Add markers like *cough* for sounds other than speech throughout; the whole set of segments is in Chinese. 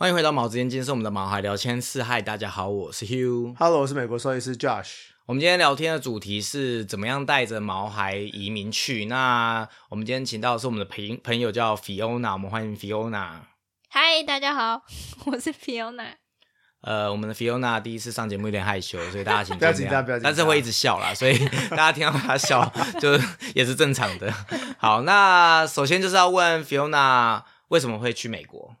欢迎回到毛之间，今天是我们的毛孩聊天室。嗨，大家好，我是 Hugh。Hello，我是美国兽医师 Josh。我们今天聊天的主题是怎么样带着毛孩移民去。那我们今天请到的是我们的朋朋友叫 Fiona，我们欢迎 Fiona。嗨，大家好，*laughs* 我是 Fiona。呃，我们的 Fiona 第一次上节目有点害羞，所以大家请 *laughs* 不要紧张不要紧张但是会一直笑啦，所以大家听到他笑就 *laughs* 也是正常的。好，那首先就是要问 Fiona 为什么会去美国？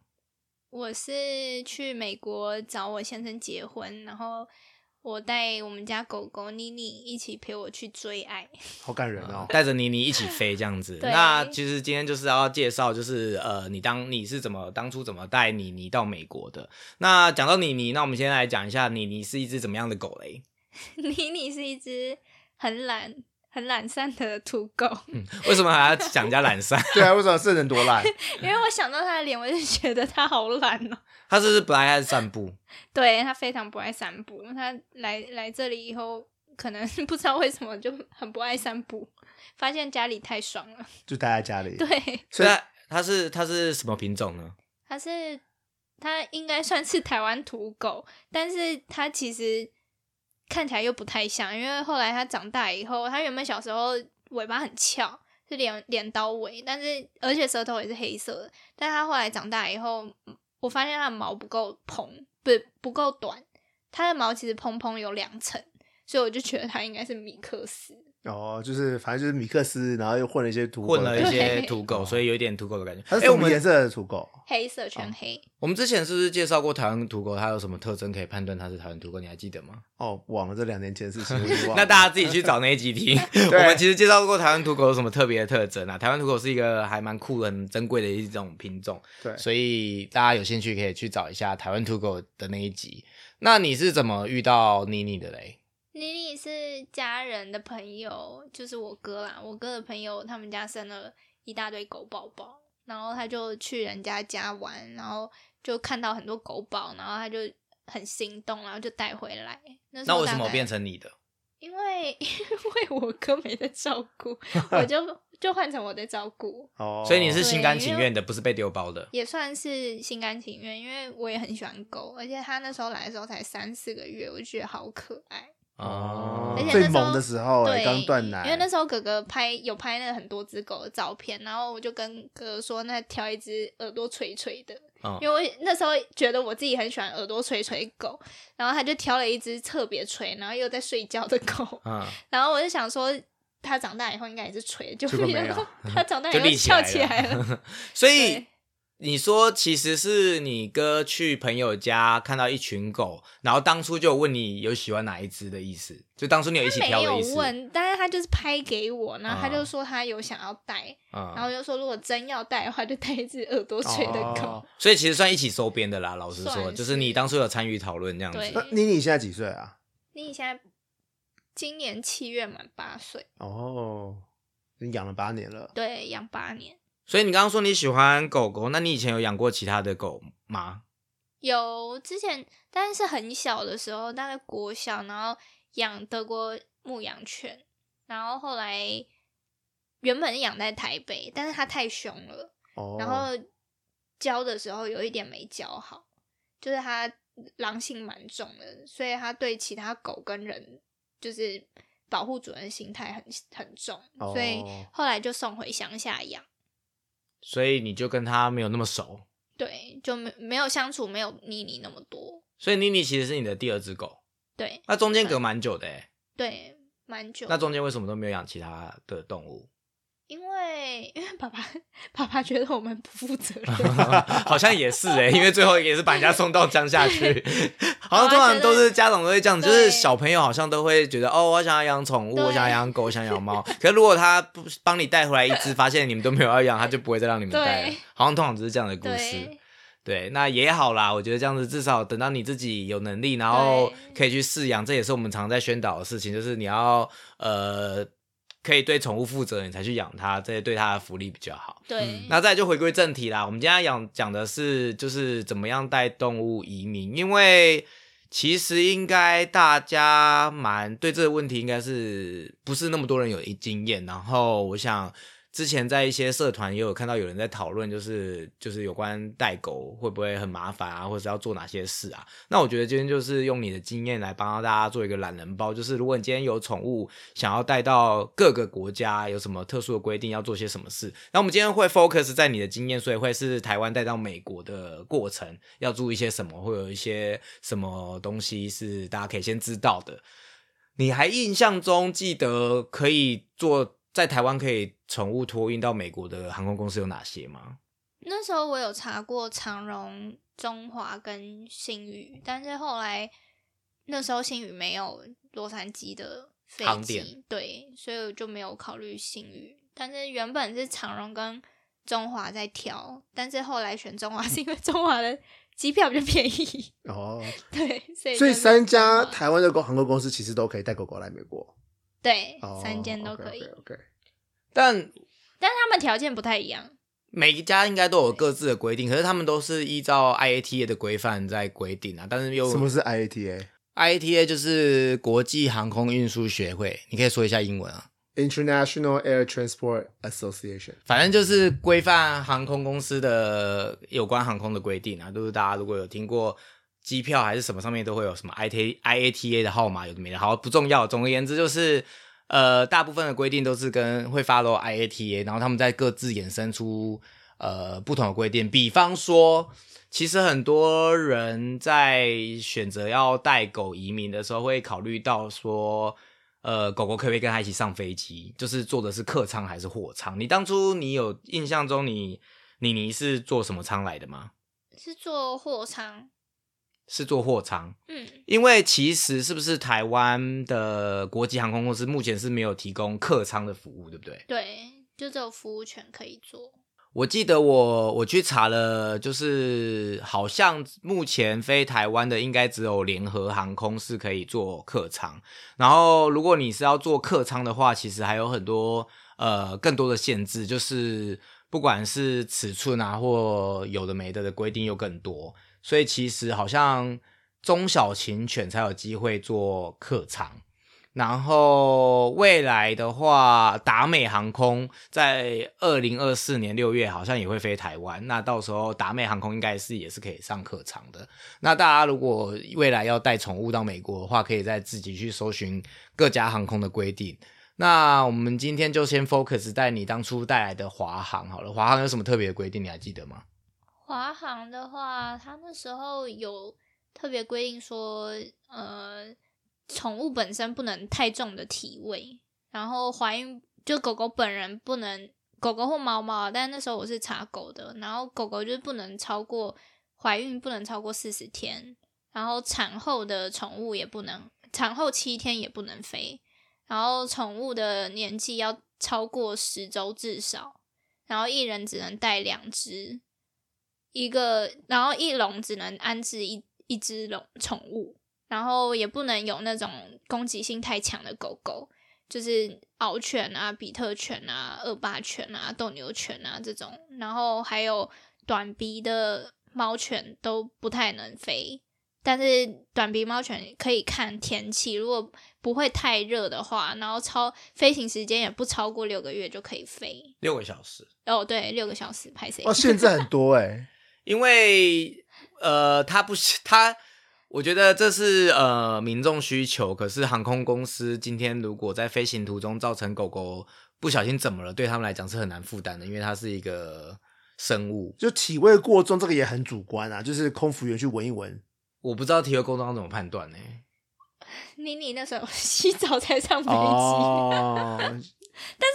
我是去美国找我先生结婚，然后我带我们家狗狗妮妮一起陪我去追爱。*laughs* 好感人哦。带着妮妮一起飞这样子。对 *laughs* 那其实今天就是要介绍，就是呃，你当你是怎么当初怎么带妮妮到美国的？那讲到妮妮，那我们先来讲一下妮妮是一只怎么样的狗嘞？妮妮是一只很懒、很懒散的土狗，嗯为什么还要讲人家懒散？*laughs* 对啊，为什么是人多烂？*laughs* 因为我想到他的脸，我就觉得他好懒哦。他是不是不爱爱散步？对，他非常不爱散步。他来来这里以后，可能不知道为什么就很不爱散步，发现家里太爽了。就待在家里。对，所以它它是它是什么品种呢？它是它应该算是台湾土狗，但是它其实看起来又不太像，因为后来它长大以后，它原本小时候尾巴很翘，是镰镰刀尾，但是而且舌头也是黑色的，但它后来长大以后，我发现它的毛不够蓬，不不够短，它的毛其实蓬蓬有两层，所以我就觉得它应该是米克斯。哦，就是反正就是米克斯，然后又混了一些土狗混了一。些土狗，所以有一点土狗的感觉。哎、它是什我们么颜色的土狗？黑色全黑，我们之前是不是介绍过台湾土狗？它有什么特征可以判断它是台湾土狗？你还记得吗？哦，忘了这两年前的事情，*laughs* 那大家自己去找那一集听。*laughs* 我们其实介绍过台湾土狗有什么特别的特征啊？台湾土狗是一个还蛮酷、很珍贵的一种品种，对所以大家有兴趣可以去找一下台湾土狗的那一集。那你是怎么遇到妮妮的嘞？妮妮是家人的朋友，就是我哥啦。我哥的朋友他们家生了一大堆狗宝宝，然后他就去人家家玩，然后就看到很多狗宝，然后他就很心动，然后就带回来。那那为什么变成你的？因为 *laughs* 因为我哥没在照顾，我就 *laughs* 就换成我在照顾，哦，所以你是心甘情愿的，不是被丢包的。也算是心甘情愿，因为我也很喜欢狗，而且他那时候来的时候才三四个月，我就觉得好可爱。哦。最萌的时候，刚断奶，因为那时候哥哥拍有拍那很多只狗的照片，然后我就跟哥哥说，那挑一只耳朵垂垂的，嗯。因为我那时候觉得我自己很喜欢耳朵垂垂狗，然后他就挑了一只特别垂，然后又在睡觉的狗，嗯，*laughs* 然后我就想说。它长大以后应该也是垂，就结果没有没想到它长大以后翘起来了。*laughs* 所以对你说其实是你哥去朋友家看到一群狗，然后当初就问你有喜欢哪一只的意思，就当初你有一起挑的意思。问，但是他就是拍给我，然后他啊就说他有想要带，嗯然后就说如果真要带的话，就带一只耳朵垂的狗。哦所以其实算一起收编的啦。老实说，算就是你当初有参与讨论这样子。那妮妮现在几岁啊？妮妮现在今年七月满八岁，哦，你养了八年了。对，养八年。所以你刚刚说你喜欢狗狗，那你以前有养过其他的狗吗？有之前，但是很小的时候，大概国小，然后养德国牧羊犬，然后后来原本养在台北，但是它太凶了，哦，然后教的时候有一点没教好，就是它狼性蛮重的，所以它对其他狗跟人就是保护主人的心态很很重，哦所以后来就送回乡下养。所以你就跟它没有那么熟。对，就没没有相处，没有妮妮那么多。所以妮妮其实是你的第二只狗，对那中间隔蛮久的诶。对，蛮久。那中间为什么都没有养其他的动物？*laughs* 爸爸爸爸觉得我们不负责任，*laughs* 好像也是哎、因为最后也是把人家送到江下去。*laughs* 好像通常都是家长都会这样，就是小朋友好像都会觉得哦，我想要养宠物，我想要养狗，我想养猫。可是如果他不帮你带回来一只，发现你们都没有要养，他就不会再让你们带了。好像通常只是这样的故事。对对，那也好啦，我觉得这样子至少等到你自己有能力，然后可以去饲养，这也是我们常在宣导的事情，就是你要呃可以对宠物负责，你才去养它，这些对它的福利比较好。对，那再就回归正题啦，我们今天讲讲的是就是怎么样带动物移民，因为其实应该大家蛮对这个问题应该是不是那么多人有经验，然后我想之前在一些社团也有看到有人在讨论，就是就是有关带狗会不会很麻烦啊，或者是要做哪些事啊？那我觉得今天就是用你的经验来帮大家做一个懒人包，就是如果你今天有宠物想要带到各个国家，有什么特殊的规定，要做些什么事？那我们今天会 focus 在你的经验，所以会是台湾带到美国的过程要注意些什么，会有一些什么东西是大家可以先知道的。你还印象中记得可以做在台湾可以宠物托运到美国的航空公司有哪些吗？那时候我有查过长荣、中华跟新宇，但是后来那时候新宇没有洛杉矶的飞机，对，所以我就没有考虑新宇。但是原本是长荣跟中华在挑，但是后来选中华 *laughs* 是因为中华的机票比较便宜，哦，对，所以所以三家台湾的公航空公司其实都可以带狗狗来美国，对哦三间都可以，OK，, 但但是他们条件不太一样。每一家应该都有各自的规定，可是他们都是依照 IATA 的规范在规定啊。但是又什么是 IATA？IATA 就是国际航空运输学会，你可以说一下英文啊。International Air Transport Association。反正就是规范航空公司的有关航空的规定啊，就是大家如果有听过机票还是什么上面都会有什么 IATA IATA 的号码，有的没的，好不重要。总而言之就是，呃，大部分的规定都是跟会 follow IATA，然后他们在各自衍生出呃不同的规定。比方说，其实很多人在选择要带狗移民的时候，会考虑到说。呃，狗狗可不可以跟他一起上飞机？就是坐的是客舱还是货舱？你当初你有印象中你你你是坐什么舱来的吗？是坐货舱，是做货仓，嗯，因为其实是不是台湾的国际航空公司目前是没有提供客舱的服务，对不对？对，就只有服务权可以做。我记得我我去查了，就是好像目前飞台湾的应该只有联合航空是可以做客舱，然后如果你是要做客舱的话，其实还有很多呃更多的限制，就是不管是尺寸啊或有的没的的规定又更多，所以其实好像中小型犬才有机会做客舱。然后未来的话，达美航空在二零二四年六月好像也会飞台湾，那到时候达美航空应该是也是可以上客舱的。那大家如果未来要带宠物到美国的话，可以再自己去搜寻各家航空的规定。那我们今天就先 focus 在你当初带来的华航好了，华航有什么特别的规定，你还记得吗？华航的话，它那时候有特别规定说，呃，宠物本身不能太重的体位，然后怀孕就狗狗本人不能，狗狗或猫猫，但那时候我是查狗的，然后狗狗就是不能超过怀孕不能超过四十天，然后产后的宠物也不能，产后七天也不能飞，然后宠物的年纪要超过十周至少，然后一人只能带两只。一个，然后一笼只能安置一一只笼宠物，然后也不能有那种攻击性太强的狗狗，就是獒犬啊、比特犬啊、恶霸犬啊、斗牛犬啊这种，然后还有短鼻的猫犬都不太能飞。但是短鼻猫犬可以看天气，如果不会太热的话，然后超飞行时间也不超过六个月就可以飞。六个小时。哦，对，六个小时拍谁？哦，现在很多哎、因为呃，他不是他，我觉得这是呃民众需求。可是航空公司今天如果在飞行途中造成狗狗不小心怎么了，对他们来讲是很难负担的，因为它是一个生物。就体味过重，这个也很主观啊，就是空服员去闻一闻。我不知道体育工作要怎么判断呢、妮妮那时候洗澡才上飞机，哦，*laughs* 但是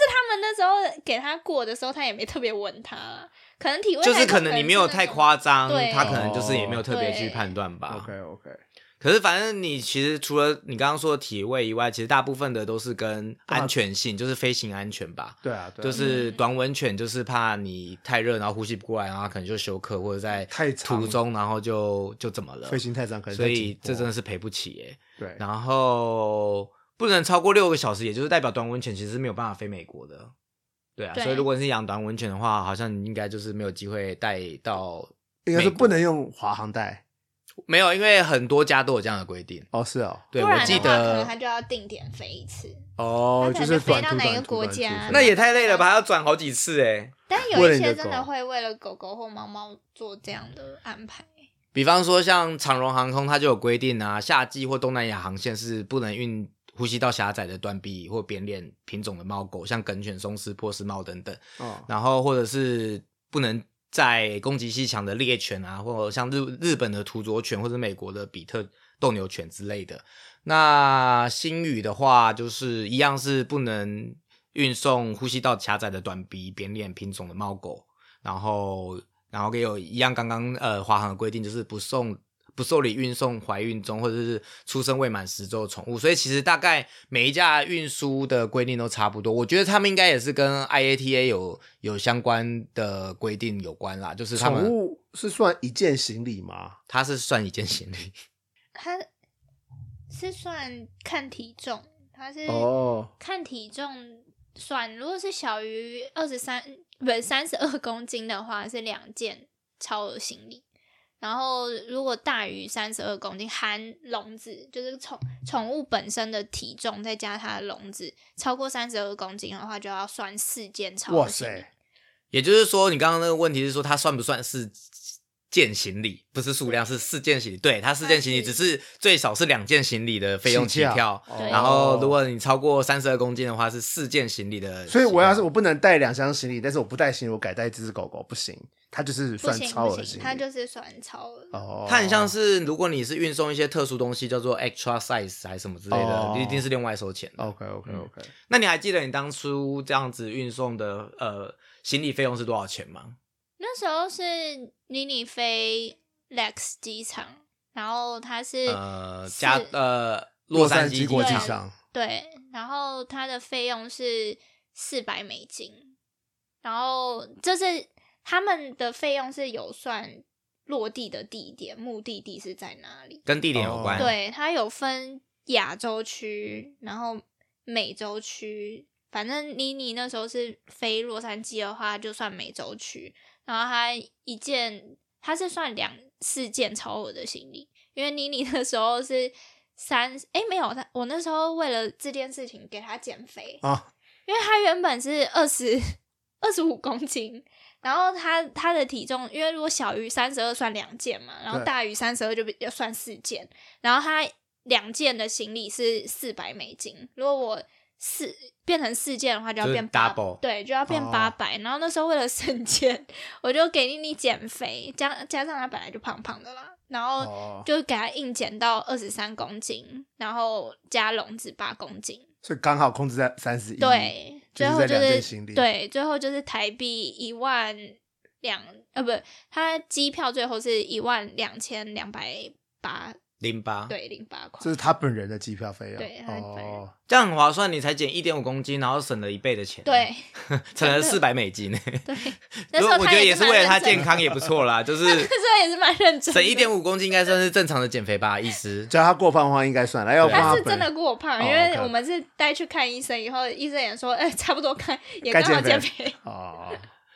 他们那时候给他过的时候，他也没特别闻他，可能体味就是可能你没有太夸张，对他可能就是也没有特别去判断吧。OK OK，可是反正你其实除了你刚刚说的体位以外，其实大部分的都是跟安全性，就是飞行安全吧。对啊，对啊就是短吻犬，就是怕你太热，然后呼吸不过来，然后可能就休克，或者在太长途中，然后就就怎么了飞。行太长，可能所以这真的是赔不起耶。对。然后不能超过六个小时，也就是代表短吻犬其实是没有办法飞美国的。对啊，对所以如果你是养短吻犬的话，好像你应该就是没有机会带到应该是不能用华航带没有，因为很多家都有这样的规定。哦，是哦，对，不我记然的话，可能得他就要定点飞一次。哦，它可能就是飞到哪个短途短途国家短途飞那也太累了吧？还要转好几次哎。但为了你的有一些真的狗会为了狗狗或猫猫做这样的安排。比方说像长荣航空，它就有规定啊，夏季或东南亚航线是不能运呼吸道狭窄的短臂或扁脸品种的猫狗，像梗犬、松狮、波斯猫等等。哦，然后或者是不能在攻击性强的猎犬啊，或者像日日本的土佐犬或者美国的比特斗牛犬之类的。那新语的话，就是一样是不能运送呼吸道狭窄的短鼻扁脸品种的猫狗，然后然后也有一样刚刚呃华航的规定，就是不送。不受理运送怀孕中或者是出生未满十周的宠物，所以其实大概每一架运输的规定都差不多。我觉得他们应该也是跟 IATA 有有相关的规定有关啦，就是他们宠物是算一件行李吗？它是算一件行李，它是算看体重，它是哦，看体重算。如果是小于二十三不是三十二公斤的话，是两件超额行李。然后如果大于三十二公斤，含笼子，就是宠宠物本身的体重再加它的笼子，超过三十二公斤的话，就要算四件超哇塞。，也就是说，你刚刚那个问题是说它算不算是件行李？不是数量，是四件行李。对，它四件行李，只是最少是两件行李的费用起跳。对然后，如果你超过三十二公斤的话，是四件行李的。所以我要是我不能带两箱行李，但是我不带行李，我改带这只狗狗不行，它就是算超额行李。它就是算超额。哦，它很像是，如果你是运送一些特殊东西，叫做 extra size 还是什么之类的，哦一定是另外收钱的。OK OK OK，那你还记得你当初这样子运送的呃行李费用是多少钱吗？那时候是妮妮飞 Lex 机场，然后它是呃，加呃洛洛杉矶国际对上对，然后它的费用是四百美金，然后这是他们的费用是有算落地的地点，目的地是在哪里？跟地点有关。哦，对，它有分亚洲区，然后美洲区。反正妮妮那时候是飞洛杉矶的话，就算美洲区。然后他一件，他是算两四件超额的行李，因为妮妮那时候是三，哎没有，他我那时候为了这件事情给他减肥，啊，因为他原本是二十二十五公斤，然后他他的体重，因为如果小于三十二算两件嘛，然后大于三十二就比要算四件，然后他两件的行李是四百美金，如果我四变成四件的话，就要就是变八 double 对，就要变哦八百、然后那时候为了省钱，*laughs* 我就给妮妮减肥，加加上她本来就胖胖的啦，然后哦，就给她硬减到二十三公斤，然后加笼子八公斤。所以刚好控制在三十一。对，最后就是对，最后就是台币一万两，呃，不，他机票最后是一万两千两百八，零八，对，零八块这。是他本人的机票费用。对他本人哦，这样很划算，你才减一点五公斤，然后省了一倍的钱，，对 *laughs* 省了四百美金。对，那时候我觉得也也是为了他健康也不错啦，*laughs* 就是那时候也是蛮认真，省一点五公斤，应该算是正常的减肥吧，意思。只要他过胖的话，应该算了。要不他是真的过胖，哦因为我们是带去看医生以后，医生也说，哎、差不多看也该刚好减减肥。哦，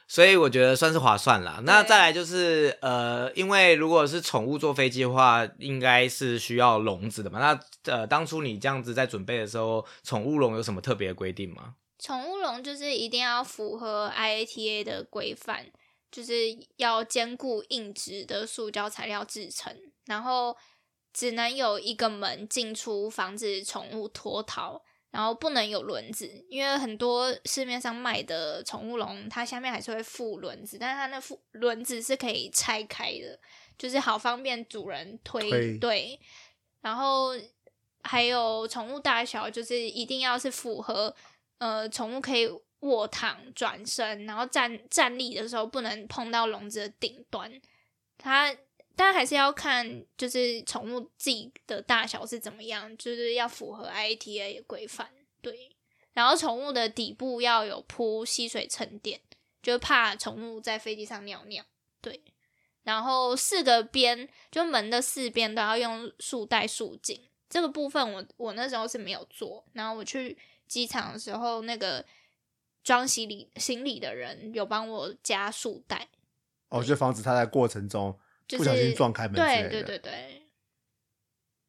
所以我觉得算是划算啦。那再来就是呃，因为如果是宠物坐飞机的话，应该是需要笼子的嘛。那呃，当初你这样子在准备的时候，宠物笼有什么特别的规定吗？宠物笼就是一定要符合 IATA 的规范，就是要兼顾硬质的塑胶材料制成，然后只能有一个门进出，防止宠物脱逃。然后不能有轮子，因为很多市面上卖的宠物笼，它下面还是会附轮子，但是它那附轮子是可以拆开的，就是好方便主人推。推对，然后还有宠物大小，就是一定要是符合呃，宠物可以卧躺、转身，然后站站立的时候不能碰到笼子的顶端。它但还是要看，就是宠物自己的大小是怎么样，就是要符合 IATA 的规范。对，然后宠物的底部要有铺吸水沉垫，就怕宠物在飞机上尿尿。对，然后四个边，就门的四边都要用束带束紧。这个部分我我那时候是没有做，然后我去机场的时候，那个装行李行李的人有帮我加束带，哦，就防止它在过程中就是不小心撞开门之类的。对对对对。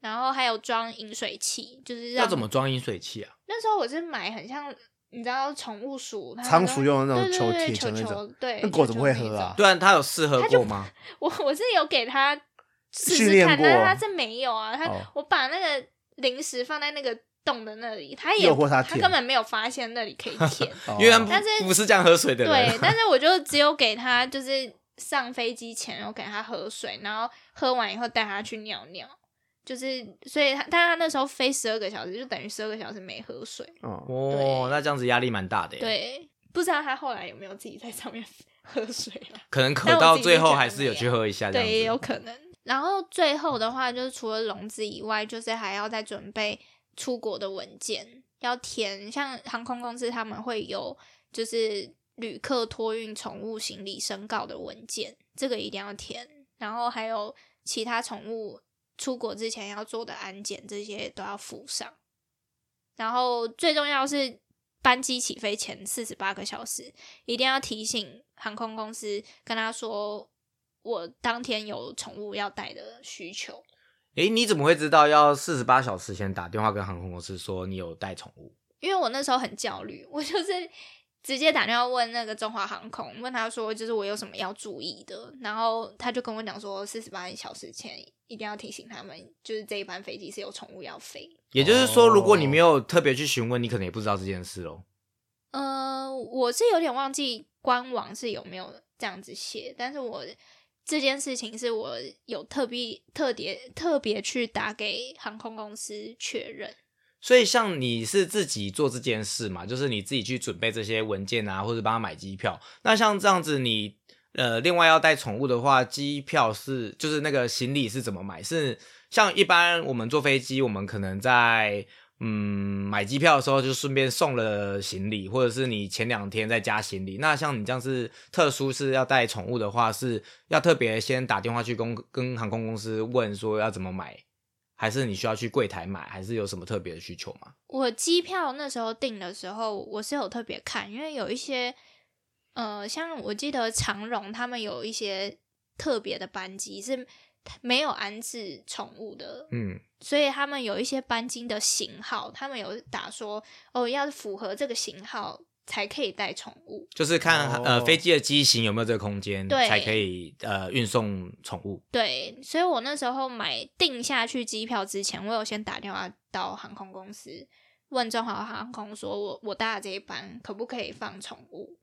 然后还有装饮水器，就是让要怎么装饮水器啊？那时候我是买很像你知道宠物鼠，它仓鼠用的那种球铁球那种，对，那狗怎么会喝啊对啊，它有试喝过吗？*laughs* 我我是有给它 *laughs* 试训练试看，但是它是没有啊。它、哦我把那个零食放在那个洞的那里，它也它舔根本没有发现那里可以 *laughs* 舔。哦因为他们但是不是这样喝水的。对，但是我就只有给它就是上飞机前我给他喝水，然后喝完以后带他去尿尿。就是，所以他，但他那时候飞十二个小时，就等于十二个小时没喝水。哦，那这样子压力蛮大的耶。，对，不知道他后来有没有自己在上面 *laughs* 喝水了。可能渴但我自己到最后还是有去喝一下这样对，也有。可能。然后最后的话，就是除了笼子以外，就是还要再准备出国的文件，要填。像航空公司他们会有，就是旅客托运宠物行李申告的文件，这个一定要填。然后还有其他宠物出国之前要做的安检，这些都要附上。然后最重要是班机起飞前四十八个小时，一定要提醒航空公司，跟他说我当天有宠物要带的需求。诶，你怎么会知道要四十八小时前打电话跟航空公司说你有带宠物？因为我那时候很焦虑，我就是直接打电话问那个中华航空，问他说就是我有什么要注意的，然后他就跟我讲说，四十八小时前一定要提醒他们，就是这一班飞机是有宠物要飞。也就是说，如果你哦没有特别去询问，你可能也不知道这件事哦。呃，我是有点忘记官网是有没有这样子写，但是我这件事情是我有特别特别特别去打给航空公司确认。所以，像你是自己做这件事嘛，就是你自己去准备这些文件啊，或者帮他买机票。那像这样子你，呃另外要带宠物的话，机票是就是那个行李是怎么买？是像一般我们坐飞机，我们可能在嗯买机票的时候就顺便送了行李，或者是你前两天再加行李。那像你这样是特殊是要带宠物的话，是要特别先打电话去公跟航空公司问说要怎么买。还是你需要去柜台买，还是有什么特别的需求吗？我机票那时候订的时候，我是有特别看，因为有一些，呃，像我记得长荣他们有一些特别的班机是没有安置宠物的，嗯，所以他们有一些班机的型号，他们有打说哦，要符合这个型号才可以带宠物。就是看、哦呃飞机的机型有没有这个空间，对才可以呃运送宠物。对，所以我那时候买定下去机票之前，我有先打电话到航空公司问中华航空说我我搭的这一班可不可以放宠物，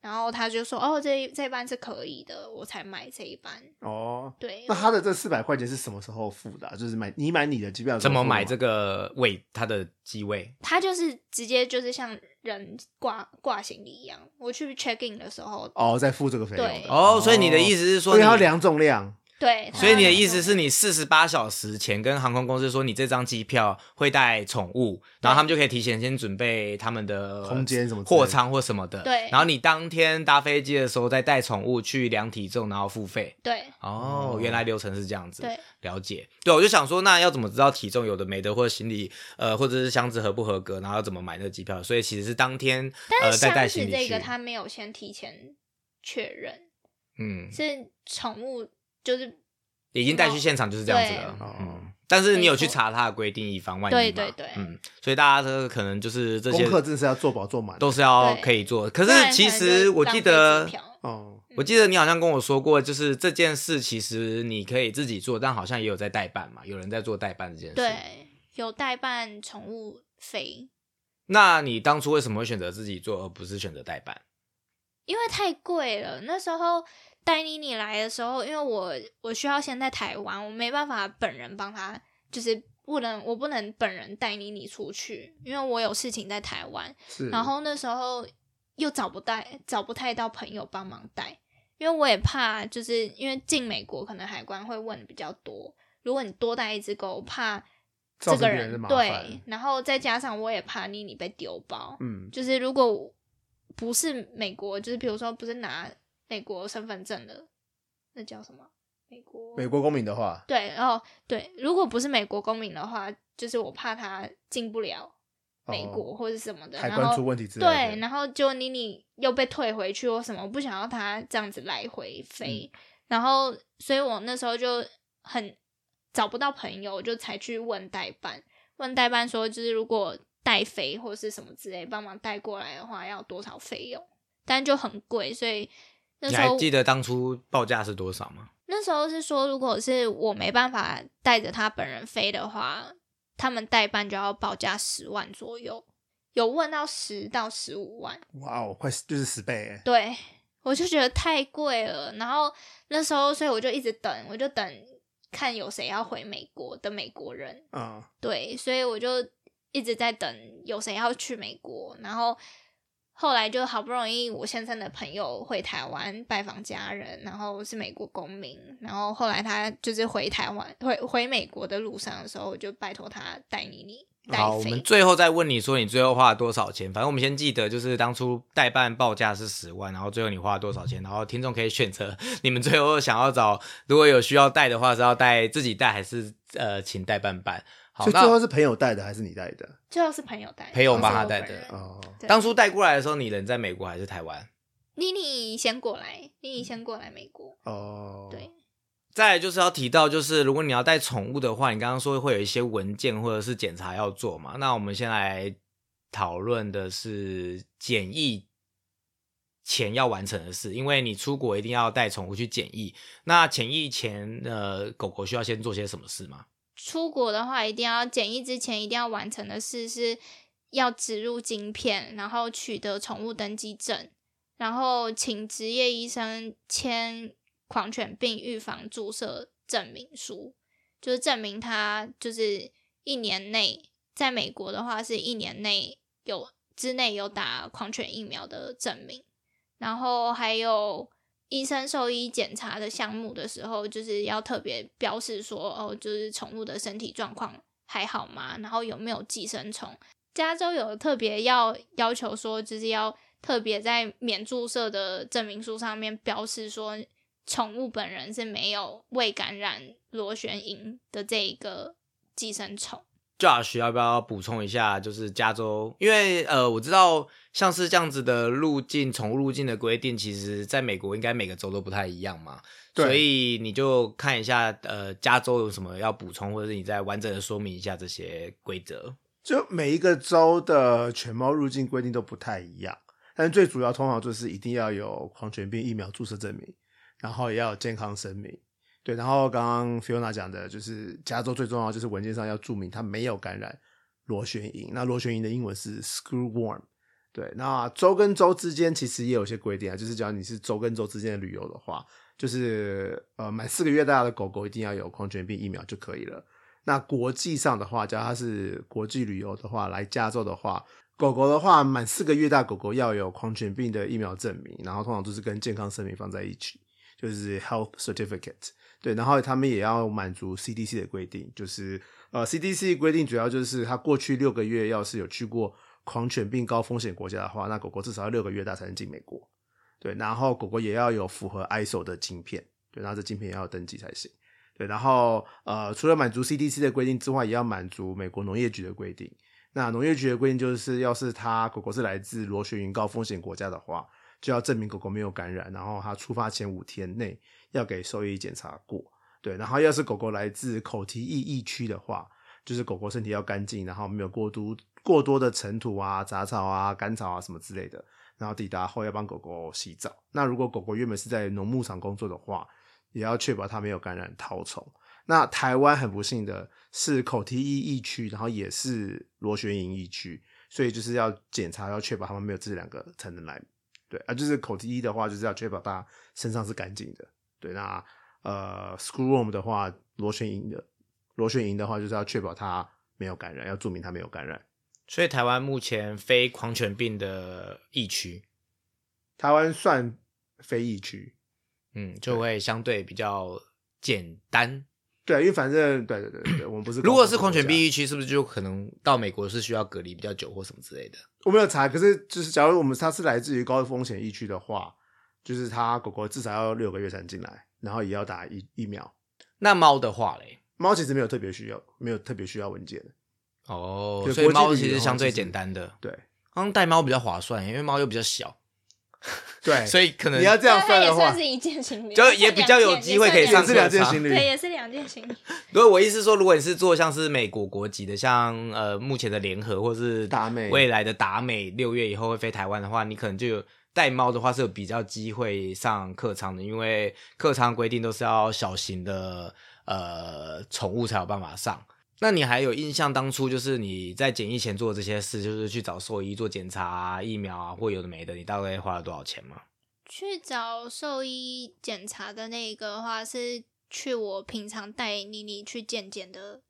然后他就说哦这一这一班是可以的，我才买这一班。哦，对，那他的这四百块钱是什么时候付的啊、就是买你买你的机票的怎么买这个位他的机位？他就是直接就是像人挂挂行李一样，我去 check in 的时候，哦，在付这个费用对。哦，所以你的意思是说你，因为它量重量对，所以你的意思是你四十八小时前跟航空公司说你这张机票会带宠物，然后他们就可以提前先准备他们的空间什么货仓或什么的。对然后你当天搭飞机的时候再带宠物去量体重，然后付费。对哦，哦原来流程是这样子。对，了解。对，我就想说，那要怎么知道体重有的没的，或者行李呃，或者是箱子合不合格，然后要怎么买那个机票？所以其实是当天呃再带行李这个他没有先提前确认，嗯，是宠物就是已经带去现场就是这样子了。嗯，但是你有去查它的规定，以防万一嘛。对对对嗯，所以大家这个可能就是这些功课真的是要做饱做满。都是要可以做。可是其实我记得哦，我记得你好像跟我说过，就是这件事其实你可以自己做，但好像也有在代办嘛，有人在做代办这件事。。对，有代办宠物费，那你当初为什么会选择自己做，而不是选择代办？因为太贵了。那时候带妮妮来的时候，因为我我需要先在台湾，我没办法本人帮她，就是不能我不能本人带妮妮出去，因为我有事情在台湾。是。然后那时候又找不带，找不太到朋友帮忙带，因为我也怕，就是因为进美国可能海关会问比较多，如果你多带一只狗，我怕这个人对，然后再加上我也怕妮妮被丢包，嗯，就是如果不是美国，就是比如说不是拿美国身份证的，那叫什么？美国美国公民的话，对，然后对，如果不是美国公民的话，就是我怕他进不了美国哦或者什么的，海关出问题之类的。对，然后就妮妮又被退回去或什么，我不想要他这样子来回飞，嗯然后所以我那时候就很找不到朋友，就才去问代办，问代办说，就是如果带飞或是什么之类帮忙带过来的话，要多少费用？但就很贵，所以那你时候还记得当初报价是多少吗？那时候是说，如果是我没办法带着他本人飞的话，他们代办就要报价十万左右，有问到十到十五万。哇哦，快就是十倍哎！对，我就觉得太贵了。然后那时候，所以我就一直等，我就等看有谁要回美国的美国人。嗯，对，所以我就一直在等有谁要去美国。然后后来就好不容易，我先生的朋友回台湾拜访家人，然后是美国公民。然后后来他就是回台湾回回美国的路上的时候，我就拜托他带妮妮带好，我们。最后再问你说你最后花了多少钱？反正我们先记得，就是当初代办报价是十万，然后最后你花了多少钱？然后听众可以选择你们最后想要找，如果有需要带的话，是要带自己带还是呃请代办办？好，所以最后是朋友带的还是你带的？最后是朋友带，朋友帮他带的哦，对当初带过来的时候，你人在美国还是台湾？妮妮先过来，妮妮先过来美国。哦，对，再来就是要提到，就是如果你要带宠物的话，你刚刚说会有一些文件或者是检查要做嘛？那我们先来讨论的是检疫前要完成的事，因为你出国一定要带宠物去检疫。那检疫前，呃，狗狗需要先做些什么事吗？出国的话，一定要检疫之前一定要完成的事是要植入晶片，然后取得宠物登记证，然后请职业医生签狂犬病预防注射证明书，就是证明他就是一年内在美国的话是一年内有之内有打狂犬疫苗的证明，然后还有医生兽医检查的项目的时候，就是要特别标示说，哦，就是宠物的身体状况还好吗？然后有没有寄生虫？加州有特别要要求说，就是要特别在免注射的证明书上面标示说，宠物本人是没有未感染螺旋蝇的这一个寄生虫。Josh 要不要补充一下？就是加州，因为呃，我知道像是这样子的路径，宠物路径的规定，其实在美国应该每个州都不太一样嘛。对所以你就看一下，呃，加州有什么要补充，或者是你再完整的说明一下这些规则。就每一个州的犬猫入境规定都不太一样，但最主要通常就是一定要有狂犬病疫苗注射证明，然后也要有健康声明。对，然后刚刚 Fiona 讲的就是加州最重要就是文件上要注明它没有感染螺旋蝇，那螺旋蝇的英文是 screwworm。对，那州跟州之间其实也有一些规定啊，就是只要你是州跟州之间的旅游的话，就是呃满四个月大的狗狗一定要有狂犬病疫苗就可以了。那国际上的话，假如它是国际旅游的话，来加州的话，狗狗的话满四个月大狗狗要有狂犬病的疫苗证明，然后通常都是跟健康声明放在一起，就是 health certificate。对，然后他们也要满足 CDC 的规定，就是呃 CDC 规定主要就是它过去六个月要是有去过狂犬病高风险国家的话，那狗狗至少要六个月大才能进美国。对，然后狗狗也要有符合 ISO 的晶片，对，然后这晶片也要登记才行。对，然后呃，除了满足 CDC 的规定之外，也要满足美国农业局的规定。那农业局的规定就是，要是它狗狗是来自螺旋云高风险国家的话，就要证明狗狗没有感染，然后它出发前五天内要给兽医检查过。对，然后要是狗狗来自口蹄疫疫区的话，就是狗狗身体要干净，然后没有过多过多的尘土啊、杂草啊、干草啊什么之类的。然后抵达后要帮狗狗洗澡。那如果狗狗原本是在农牧场工作的话，也要确保它没有感染绦虫。那台湾很不幸的是口蹄疫疫区，然后也是螺旋蝇疫区，所以就是要检查，要确保它们没有这两个才能来。对啊，就是口蹄疫的话，就是要确保它身上是干净的。对，那呃，screwworm 的话，螺旋蝇的螺旋蝇的话，就是要确保它没有感染，要注明它没有感染。所以台湾目前非狂犬病的疫区，台湾算非疫区，嗯，就会相对比较简单。对，因为反正对对对对，我们不是如果是狂犬病疫区，是不是就可能到美国是需要隔离比较久或什么之类的？我没有查，可是就是假如我们它是来自于高风险疫区的话，就是它狗狗至少要六个月才能进来，然后也要打疫疫苗。那猫的话嘞？猫其实没有特别需要，没有特别需要文件的。哦，所以猫其实相对简单的。对，好像带猫比较划算，因为猫又比较小。*laughs* 对，所以可能你要这样算的话也算是，一件行李，就也比较有机会可以上也是两件课行李对，也是两件行李。如果我意思是说，如果你是做像是美国国籍的，像呃目前的联合或是达美未来的达美，六月以后会飞台湾的话，你可能就有带猫的话是有比较机会上客舱的，因为客舱规定都是要小型的呃宠物才有办法上。那你还有印象当初就是你在检疫前做的这些事，就是去找兽医做检查、疫苗啊，或有的没的，你大概花了多少钱吗？去找兽医检查的那个的话，是去我平常带妮妮去健检的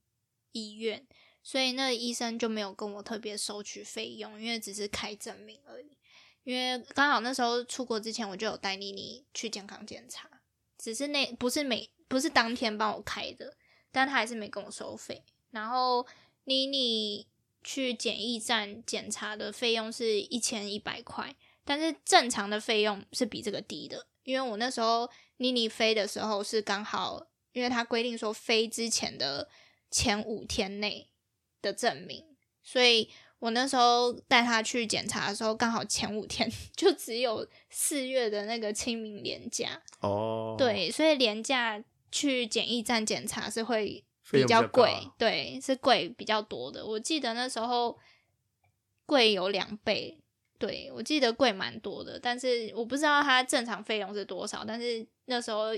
医院，所以那医生就没有跟我特别收取费用，因为只是开证明而已。因为刚好那时候出国之前，我就有带妮妮去健康检查，只是那不是每不是当天帮我开的，但他还是没跟我收费。然后妮妮去检疫站检查的费用是一千一百块。但是正常的费用是比这个低的，因为我那时候妮妮飞的时候是刚好，因为它规定说飞之前的前五天内的证明，所以我那时候带她去检查的时候，刚好前五天 *laughs* 就只有四月的那个清明连假，哦，，对，所以连假去检疫站检查是会费比较贵，对，是贵比较多的。我记得那时候贵有两倍，对我记得贵蛮多的，但是我不知道它正常费用是多少，但是那时候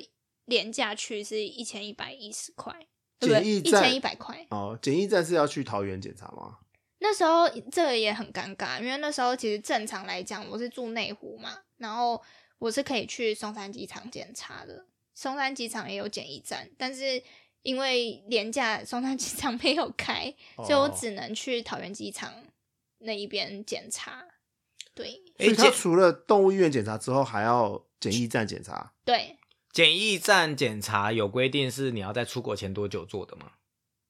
廉价去是一千一百一十块，对？一千一百块。哦，检疫站是要去桃园检查吗？那时候这个也很尴尬，因为那时候其实正常来讲，我是住内湖嘛，然后我是可以去松山机场检查的，松山机场也有检疫站，但是因为廉价松山机场 *laughs* 没有开，所以我哦只能去桃园机场那一边检查。对所以他除了动物医院检查之后，还要检疫站检查。对，检疫站检查有规定是你要在出国前多久做的吗？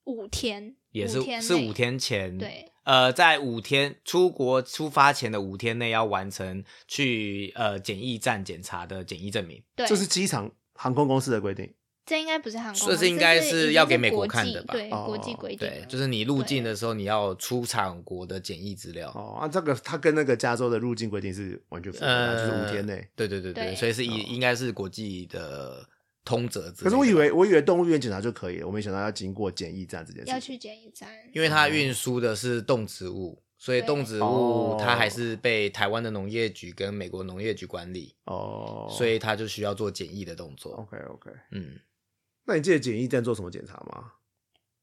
五天也是五天是五天前，对，呃，在五天出国出发前的五天内要完成去呃检疫站检查的检疫证明。对，这是机场航空公司的规定。这应该不是航空这是应该是要给美国看的吧对，哦国际规定对，就是你入境的时候你要出厂国的检疫资料。哦，啊，这个它跟那个加州的入境规定是完全符合的，呃，就是五天内。对对对对，对所以是哦应应该是国际的通则。可是我以为我以为动物医院检查就可以了，我没想到要经过检疫站这件事情。要去检疫站，因为它运输的是动植物，所以对动植哦物它还是被台湾的农业局跟美国农业局管理，哦，所以它就需要做检疫的动作。OK OK，嗯，那你记得检疫站做什么检查吗？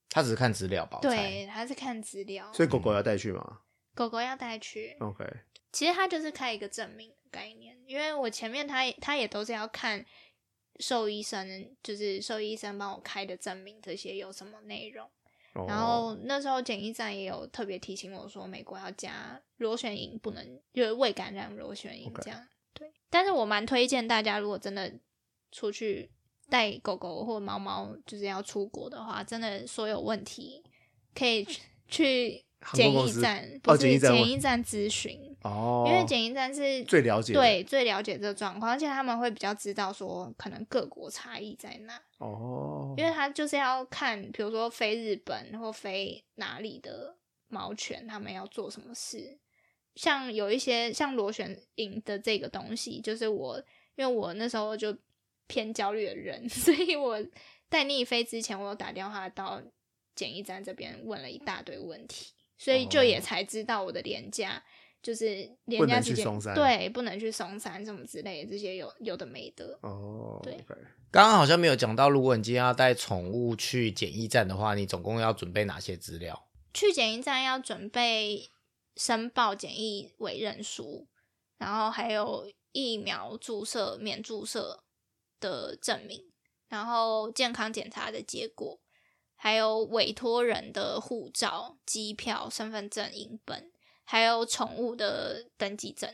他只是看资料吧？我猜对，他是看资料，所以狗狗要带去吗狗狗要带去。？OK，其实他就是开一个证明的概念，因为我前面他也他也都是要看兽医生，就是兽医生帮我开的证明这些有什么内容。哦然后那时候检疫站也有特别提醒我说，美国要加螺旋蝇，不能就是未感染螺旋蝇 OK 这样。对，但是我蛮推荐大家，如果真的出去带狗狗或猫猫，就是要出国的话，真的所有问题可以去去检疫站，哦不是检疫站问检疫站咨询。哦，因为检疫站是最了解对最了解这个状况，而且他们会比较知道说可能各国差异在哪，哦，因为他就是要看，比如说飞日本或飞哪里的猫犬，他们要做什么事。像有一些像螺旋影的这个东西，就是我因为我那时候就偏焦虑的人，*laughs* 所以我带逆飞之前，我有打电话到检疫站这边问了一大堆问题，所以就也哦才知道我的廉价就是廉价期间去松山对，不能去松山什么之类的，这些有有的没的。哦，对刚刚好像没有讲到，如果你今天要带宠物去检疫站的话，你总共要准备哪些资料？去检疫站要准备申报检疫委任书，然后还有疫苗注射免注射的证明，然后健康检查的结果，还有委托人的护照、机票、身份证影本，还有宠物的登记证。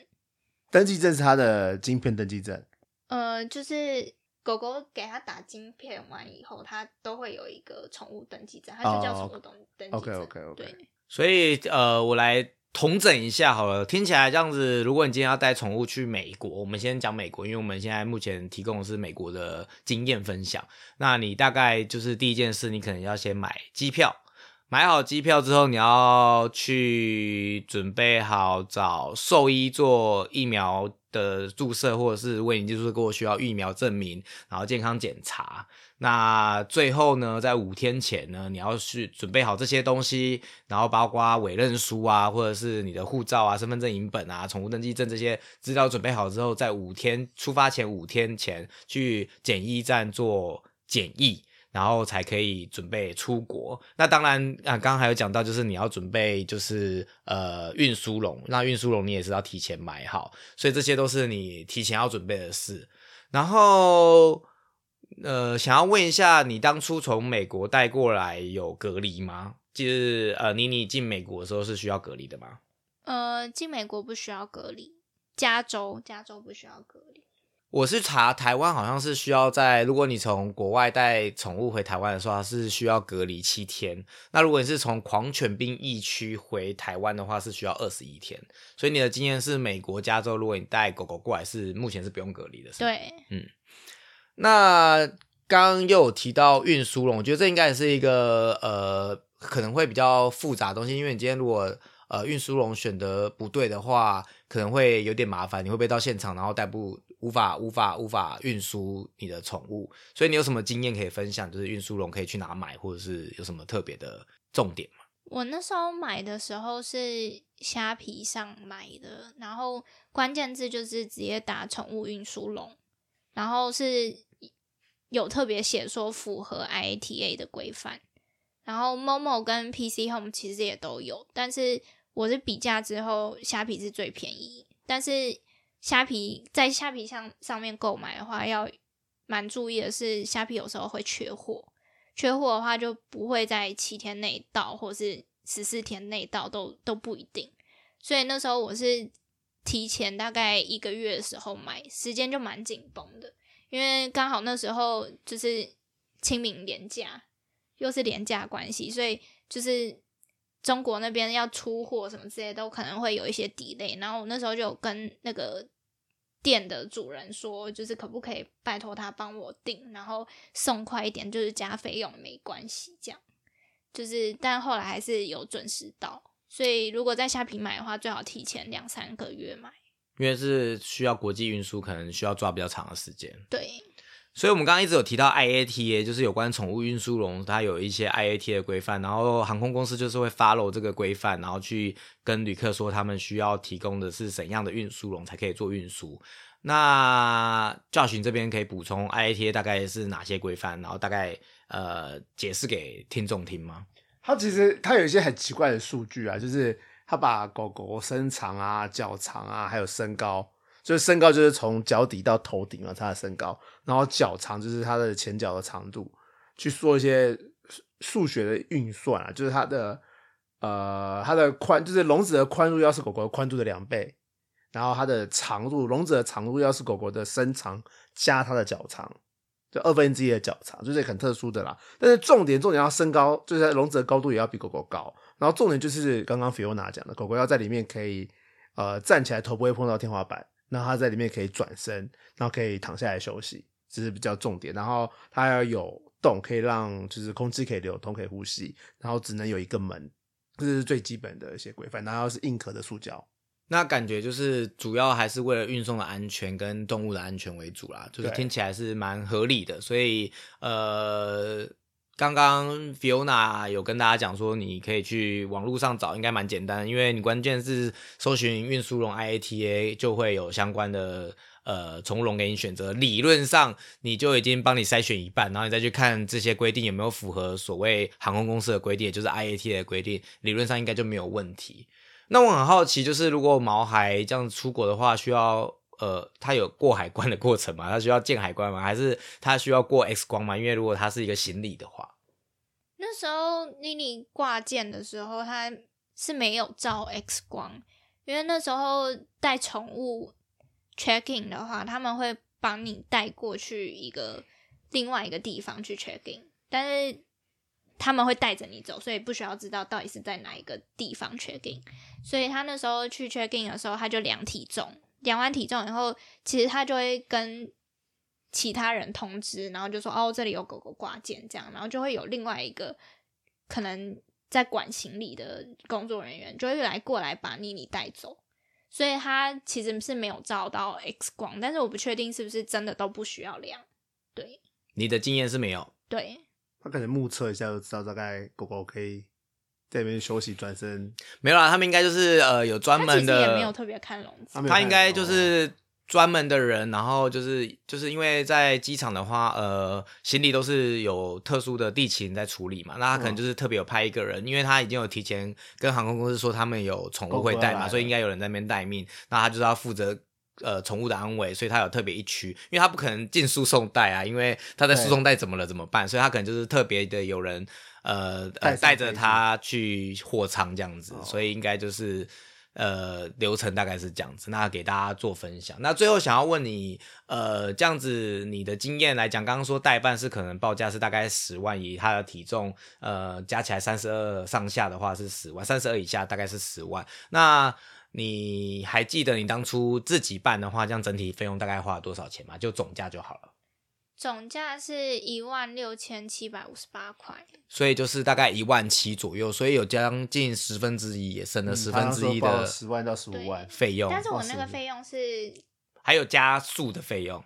登记证是它的晶片登记证。呃，就是狗狗给它打晶片完以后，它都会有一个宠物登记证，它就叫哦宠物登登记证。OK，OK，OK 对。所以呃，我来统整一下好了。听起来这样子，如果你今天要带宠物去美国，我们先讲美国，因为我们现在目前提供的是美国的经验分享。那你大概就是第一件事，你可能要先买机票。买好机票之后，你要去准备好找兽医做疫苗的注射，或者是为你就是给我需要疫苗证明，然后健康检查。那最后呢，在五天前呢，你要去准备好这些东西，然后包括委任书啊，或者是你的护照啊、身份证影本啊、宠物登记证这些资料准备好之后，在五天出发前五天前去检疫站做检疫。然后才可以准备出国。那当然啊，刚刚还有讲到，就是你要准备就是呃运输笼，那运输笼你也是要提前买好，所以这些都是你提前要准备的事。然后呃，想要问一下，你当初从美国带过来有隔离吗？就是呃，妮妮进美国的时候是需要隔离的吗？呃，进美国不需要隔离，加州加州不需要隔离。我是查台湾好像是需要在，如果你从国外带宠物回台湾的时候，是需要隔离七天。那如果你是从狂犬病疫区回台湾的话，是需要二十一天。所以你的经验是，美国加州如果你带狗狗过来，是目前是不用隔离的。对，嗯。那刚刚又有提到运输了，我觉得这应该也是一个呃可能会比较复杂的东西，因为你今天如果呃运输笼选的不对的话，可能会有点麻烦，你会不会到现场然后带不？无法无法无法运输你的宠物，所以你有什么经验可以分享？就是运输笼可以去哪买，或者是有什么特别的重点吗？我那时候买的时候是虾皮上买的，然后关键字就是直接打宠物运输笼，然后是有特别写说符合 IATA 的规范，然后 Momo 跟 PC Home 其实也都有，但是我是比价之后虾皮是最便宜，但是。虾皮在虾皮上上面购买的话，要蛮注意的是，虾皮有时候会缺货，缺货的话就不会在七天内到，或是十四天内到，都都不一定。所以那时候我是提前大概一个月的时候买，时间就蛮紧绷的，因为刚好那时候就是清明年假，又是廉价关系，所以就是。中国那边要出货什么之类，都可能会有一些 delay。然后我那时候就跟那个店的主人说，就是可不可以拜托他帮我订，然后送快一点，就是加费用没关系。这样就是，但后来还是有准时到。所以如果在虾皮买的话，最好提前两三个月买，因为是需要国际运输，可能需要抓比较长的时间。对。所以，我们刚刚一直有提到 IATA，就是有关宠物运输笼，它有一些 IATA 的规范，然后航空公司就是会 follow 这个规范，然后去跟旅客说他们需要提供的是怎样的运输笼才可以做运输。那教训这边可以补充 IATA 大概是哪些规范，然后大概呃解释给听众听吗？它其实它有一些很奇怪的数据啊，就是它把狗狗身长啊、脚长啊，还有身高。就是身高就是从脚底到头顶啊，它的身高，然后脚长就是它的前脚的长度，去做一些数学的运算啊，就是它的呃它的宽，就是笼子的宽度要是狗狗宽度的两倍，然后它的长度，笼子的长度要是狗狗的身长加它的脚长，就二分之一的脚长，就是很特殊的啦。但是重点重点要身高，就是笼子的高度也要比狗狗高，然后重点就是刚刚 Fiona 讲的，狗狗要在里面可以呃站起来，头不会碰到天花板。那它在里面可以转身，然后可以躺下来休息，这是比较重点。然后它要有洞，可以让就是空气可以流通，可以呼吸。然后只能有一个门，这是最基本的一些规范。然后是硬壳的塑胶，那感觉就是主要还是为了运送的安全跟动物的安全为主啦，就是听起来是蛮合理的。所以呃。刚刚 Fiona 有跟大家讲说，你可以去网络上找，应该蛮简单，因为你关键是搜寻运输笼 IATA，就会有相关的呃宠物笼给你选择。理论上你就已经帮你筛选一半，然后你再去看这些规定有没有符合所谓航空公司的规定，就是 IATA 的规定，理论上应该就没有问题。那我很好奇，就是如果毛孩这样出国的话，需要。呃，他有过海关的过程吗？他需要见海关吗？还是他需要过 X 光吗？因为如果他是一个行李的话，那时候妮妮挂件的时候，他是没有照 X 光，因为那时候带宠物 checking 的话，他们会帮你带过去一个另外一个地方去 checking，但是他们会带着你走，所以不需要知道到底是在哪一个地方 check in。所以他那时候去 check in 的时候，他就量体重。量完体重以后，其实他就会跟其他人通知，然后就说：“哦，这里有狗狗挂件，这样。”然后就会有另外一个可能在管行李的工作人员就会来过来把妮妮带走。所以他其实是没有照到 X 光，但是我不确定是不是真的都不需要量。对你的经验是没有，对，他可能目测一下就知道大概狗狗可以在那边休息转身。没有啦，他们应该就是呃有专他其实门的，也没有特别看笼子他。应该就哦是专门的人，然后就是就是因为在机场的话，呃，行李都是有特殊的地勤在处理嘛，那他可能嗯就是特别有派一个人，因为他已经有提前跟航空公司说他们有宠物会带嘛，所以应该有人在那边待命，那他就是要负责。呃，宠物的安危，所以他有特别一区，因为他不可能进输送带啊，因为他在输送带怎么了怎么办？所以他可能就是特别的有人呃带上呃带着他去货仓这样子，哦所以应该就是呃流程大概是这样子。那给大家做分享。那最后想要问你，呃，这样子你的经验来讲，刚刚说代办是可能报价是大概十万，以他的体重呃加起来三十二上下的话是十万，三十二以下大概是十万。那你还记得你当初自己办的话，这样整体费用大概花了多少钱吗？就总价就好了。总价是一万六千七百五十八块。所以就是大概一万七左右，所以有将近十分之一，也省了十分之一的十万到十五万，费用，但是我那个费用是还有加速的费用，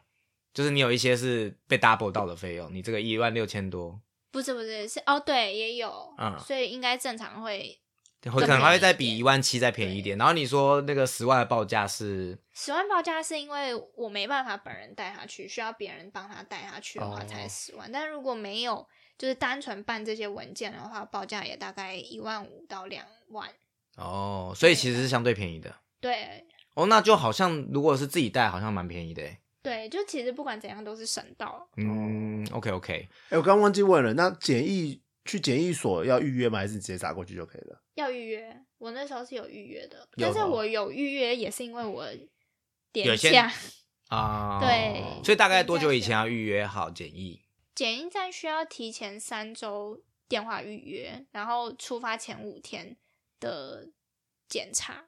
就是你有一些是被 double 到的费用，你这个一万六千多，不是不是是哦对也有，嗯所以应该正常会会可能还会再比一万七再便宜一点。然后你说那个十万的报价是，十万报价是因为我没办法本人带他去，需要别人帮他带他去的话哦才十万。但如果没有，就是单纯办这些文件的话，报价也大概一万五到两万。哦，所以其实是相对便宜的。对哦，那就好像如果是自己带，好像蛮便宜的诶。对，就其实不管怎样都是省到。嗯，OK OK，哎、我刚忘记问了，那检疫去检疫所要预约吗？还是你直接打过去就可以了？要预约，我那时候是有预约的，但是我有预约也是因为我有点些假，啊，对所以大概多久以前要预约好检疫？检疫站需要提前三周电话预约，然后出发前五天的检查。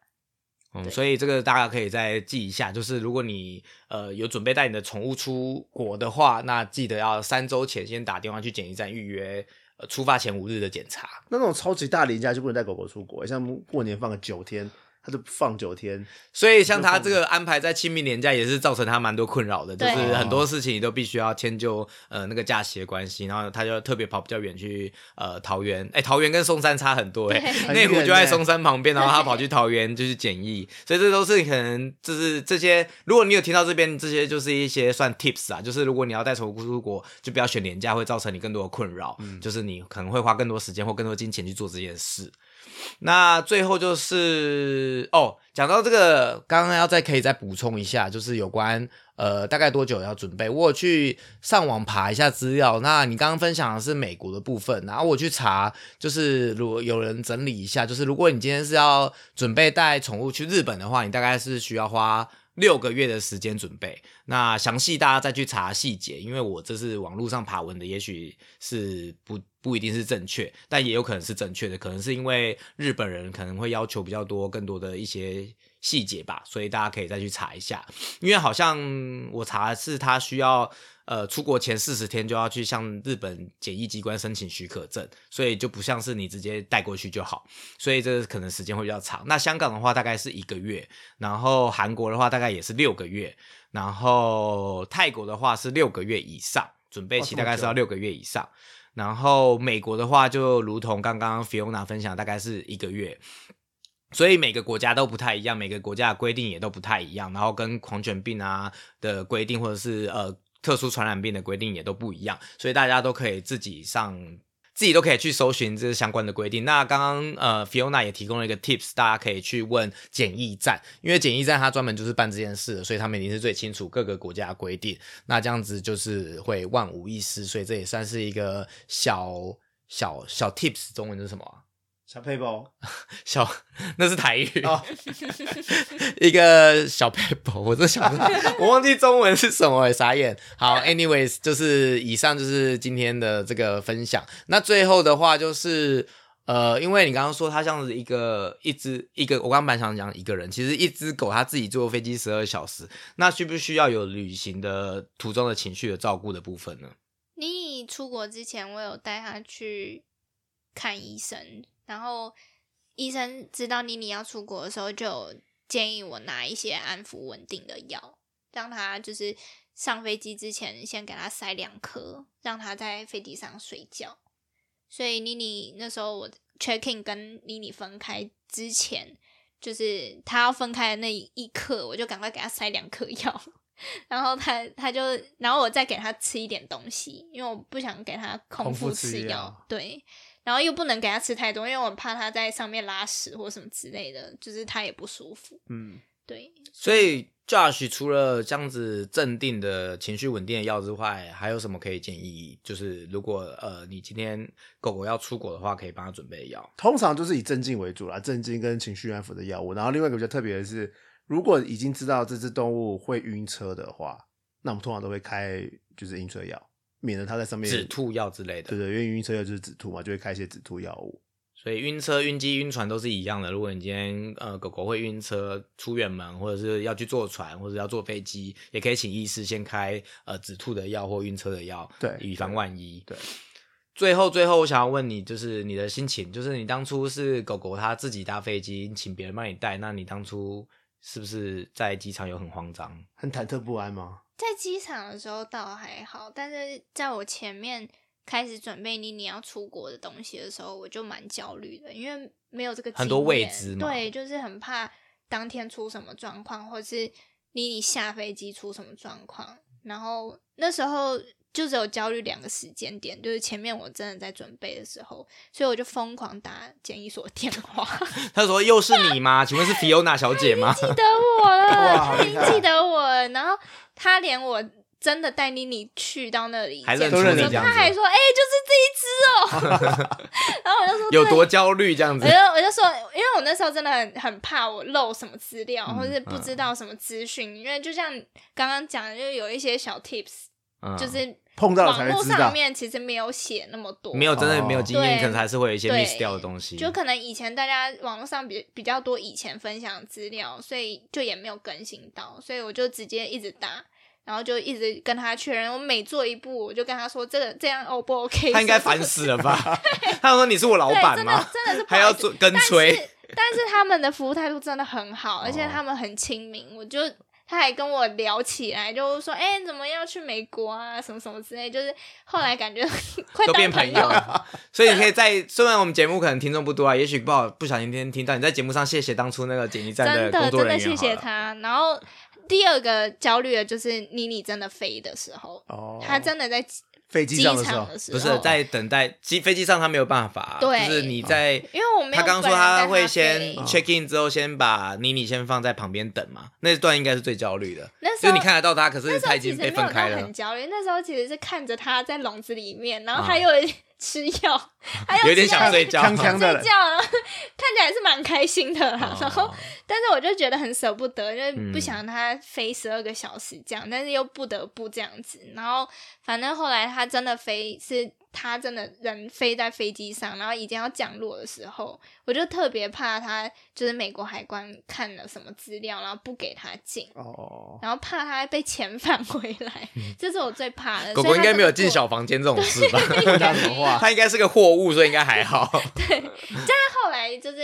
嗯，所以这个大家可以再记一下，就是如果你呃有准备带你的宠物出国的话，那记得要三周前先打电话去检疫站预约，呃，出发前五日的检查。那那种超级大连假就不能带狗狗出国，像过年放个九天，他就放九天，所以像他这个安排在清明年假，也是造成他蛮多困扰的，就是很多事情你都必须要迁就呃那个假期的关系，然后他就特别跑比较远去呃桃园，哎、桃园跟松山差很多哎、对内湖就在很远欸松山旁边，然后他跑去桃园就是检疫，所以这都是可能就是这些，如果你有听到这边这些，就是一些算 tips 啊，就是如果你要带宠物出国，就不要选年假，会造成你更多的困扰，就是你可能会花更多时间或更多金钱去做这件事。那最后就是哦，讲到这个，刚刚要再可以再补充一下，就是有关呃大概多久要准备。我有去上网爬一下资料，那你刚刚分享的是美国的部分，然后我去查，就是如有人整理一下，就是如果你今天是要准备带宠物去日本的话，你大概是需要花。六个月的时间准备，那详细大家再去查细节，因为我这是网络上爬文的，也许是不不一定是正确，但也有可能是正确的，可能是因为日本人可能会要求比较多、更多的一些细节吧，所以大家可以再去查一下，因为好像我查的是他需要。呃，出国前四十天就要去向日本检疫机关申请许可证，所以就不像是你直接带过去就好，所以这可能时间会比较长。那香港的话大概是一个月，然后韩国的话大概也是六个月，然后泰国的话是六个月以上，准备期大概是要六个月以上。然后美国的话，就如同刚刚 Fiona 分享，大概是一个月。所以每个国家都不太一样，每个国家的规定也都不太一样，然后跟狂犬病啊的规定，或者是呃特殊传染病的规定也都不一样，所以大家都可以自己上。自己都可以去搜寻这相关的规定。那刚刚呃，Fiona 也提供了一个 tips，大家可以去问检疫站，因为检疫站它专门就是办这件事的，所以他们一定是最清楚各个国家的规定。那这样子就是会万无一失，所以这也算是一个小小小 tips。中文是什么？小配包 *laughs* 小那是台语哦，*laughs* 一个小 paper，我这想 *laughs* 我忘记中文是什么欸，傻眼。好，anyways，就是以上就是今天的这个分享。那最后的话就是。呃，因为你刚刚说它像是一个一只一个，我刚刚本来想讲一个人，其实一只狗它自己坐飞机十二小时，那需不需要有旅行的途中的情绪的照顾的部分呢？你出国之前，我有带它去看医生，然后医生知道妮妮要出国的时候，就建议我拿一些安抚稳定的药，让她就是上飞机之前先给她塞两颗，让她在飞机上睡觉。所以妮妮那时候我 check in 跟妮妮分开之前，就是她要分开的那一刻，我就赶快给她塞两颗药，*laughs* 然后他他就，然后我再给他吃一点东西，因为我不想给他空空腹吃药对，然后又不能给他吃太多，因为我怕他在上面拉屎或什么之类的，就是他也不舒服。嗯，对，所以 Josh 除了这样子镇定的情绪稳定的药之外，还有什么可以建议？就是如果呃你今天狗狗要出国的话，可以帮它准备药。通常就是以镇静为主啦，镇静跟情绪安抚的药物。然后另外一个比较特别的是，如果已经知道这只动物会晕车的话，那我们通常都会开就是晕车药，免得它在上面止。吐药之类的对，对，因为晕车药就是止吐嘛，就会开一些止吐药物。所以晕车、晕机、晕船都是一样的。如果你今天呃狗狗会晕车出远门，或者是要去坐船，或者要坐飞机，也可以请医师先开呃止吐的药或晕车的药，对以防万一。对，最后最后，我想要问你，就是你的心情，就是你当初是狗狗它自己搭飞机，请别人帮你带，那你当初是不是在机场有很慌张？很忐忑不安吗？在机场的时候倒还好，但是在我前面开始准备你你要出国的东西的时候，我就蛮焦虑的，因为没有这个很多未知嘛对，就是很怕当天出什么状况，或是你你下飞机出什么状况。然后那时候就只有焦虑两个时间点，就是前面我真的在准备的时候，所以我就疯狂打检疫所电话，*laughs* 他说：“又是你吗？请问是 Fiona 小姐吗？”记得我了，他已经记得我了，然后他连我真的带妮妮去到那里还见认他还说：“哎、就是这一只哦。*laughs* ”然后我就说：“有多焦虑这样子我就？我就说，因为我那时候真的很很怕我漏什么资料，嗯或者是不知道什么资讯，因为就像刚刚讲的，就有一些小 tips，、嗯就是碰到了网络才知道上面其实没有写那么多，没有真的没有经验，对可能还是会有一些 miss 掉的东西。就可能以前大家网络上比比较多以前分享资料，所以就也没有更新到，所以我就直接一直打。然后就一直跟他确认，我每做一步，我就跟他说这个这样 O 不 OK？*laughs* 他应该烦死了吧？*laughs* 他说：“你是我老对，真的板吗？真的是不还要做跟但催是但是他们的服务态度真的很好，而且哦他们很亲民。我就他还跟我聊起来，就说：“哎、怎么要去美国啊？什么什么之类。”就是后来感觉 *laughs* 快都变朋友友了。*laughs* 所以你可以在虽然我们节目可能听众不多啊，也许不好不小心听听到你在节目上谢谢当初那个剪辑站真工作的真的谢人员好了。谢他。然后第二个焦虑的就是妮妮真的飞的时候，哦，他真的在飞机机上的时候，不是在等待机飞机上，他没有办法，对。就是你在。因为我没有他刚说他会先哦 check in 之后，先把妮妮先放在旁边等嘛，那段应该是最焦虑的，那时候就你看得到他，可是他已经被分开了。很，焦虑，那时候其实是看着他在笼子里面，然后啊。他又吃药，还有点吃药想睡觉。锵锵的睡觉，然后看起来是蛮开心的啦。然后哦，但是我就觉得很舍不得，因为不嗯想让他飞十二个小时这样，但是又不得不这样子。然后反正后来他真的飞，是他真的人飞在飞机上，然后已经要降落的时候，我就特别怕他就是美国海关看了什么资料，然后不给他进。哦，然后怕他被遣返回来，*laughs* 这是我最怕的。狗狗应该没有进小房间这种事吧？讲什么话？它应该是个货物，所以应该还好。*laughs* 对，但是后来就是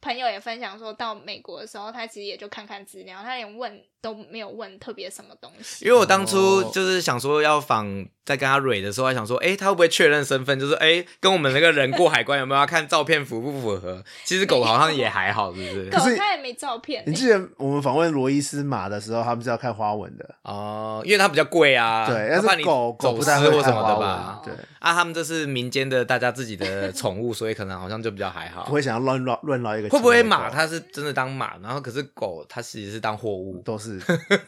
朋友也分享说，到美国的时候，他其实也就看看资料，他连问都没有问特别什么东西。因为我当初哦就是想说要访，在跟他蕊的时候，还想说，哎、他会不会确认身份？就是哎、诶跟我们那个人过海关有没有要看照片符不符合？*laughs* 其实狗好像也还好，是不是？狗可是他也没照片、你记得我们访问罗伊斯马的时候，他们是要看花纹的，哦，因为它比较贵啊，对，要怕你但是狗狗走不什么看花纹的吧。对，啊，他们这是民间的，大家自己的宠物，所以可能好像就比较还好。不会想要乱乱乱捞一个。会不会马？它是真的当马，然后可是狗它其实是当货物？都是，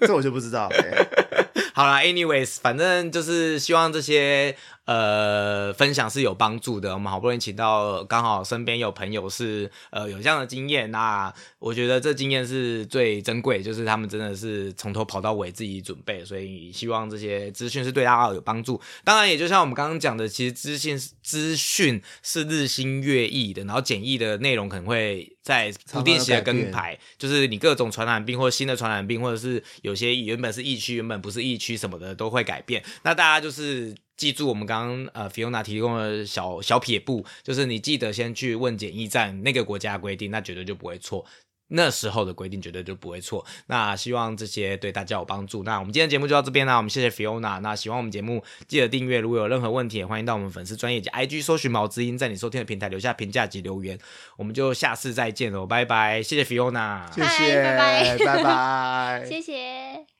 这我就不知道。*laughs* 好啦 a n y w a y s 反正就是希望这些呃分享是有帮助的。我们好不容易请到，刚好身边有朋友是呃有这样的经验，那我觉得这经验是最珍贵，就是他们真的是从头跑到尾自己准备，所以希望这些资讯是对大家有帮助。当然，也就像我们刚刚讲的，其实资讯资讯是日新月异的，然后简易的内容可能会在不定期的更改，就是你各种传染病或新的传染病，或者是有些原本是疫区，原本不是疫区什么的都会改变。那大家就是记住我们刚刚呃 Fiona 提供的小小撇步，就是你记得先去问检疫站那个国家规定，那绝对就不会错。那时候的规定绝对就不会错。那希望这些对大家有帮助。那我们今天节目就到这边啦，我们谢谢 Fiona。那喜欢我们节目，记得订阅。如果有任何问题，也欢迎到我们粉丝专业及 IG 搜寻毛知音，在你收听的平台留下评价及留言。我们就下次再见喽，拜拜！谢谢 Fiona，谢嗨谢，拜拜拜拜 *laughs* 谢谢。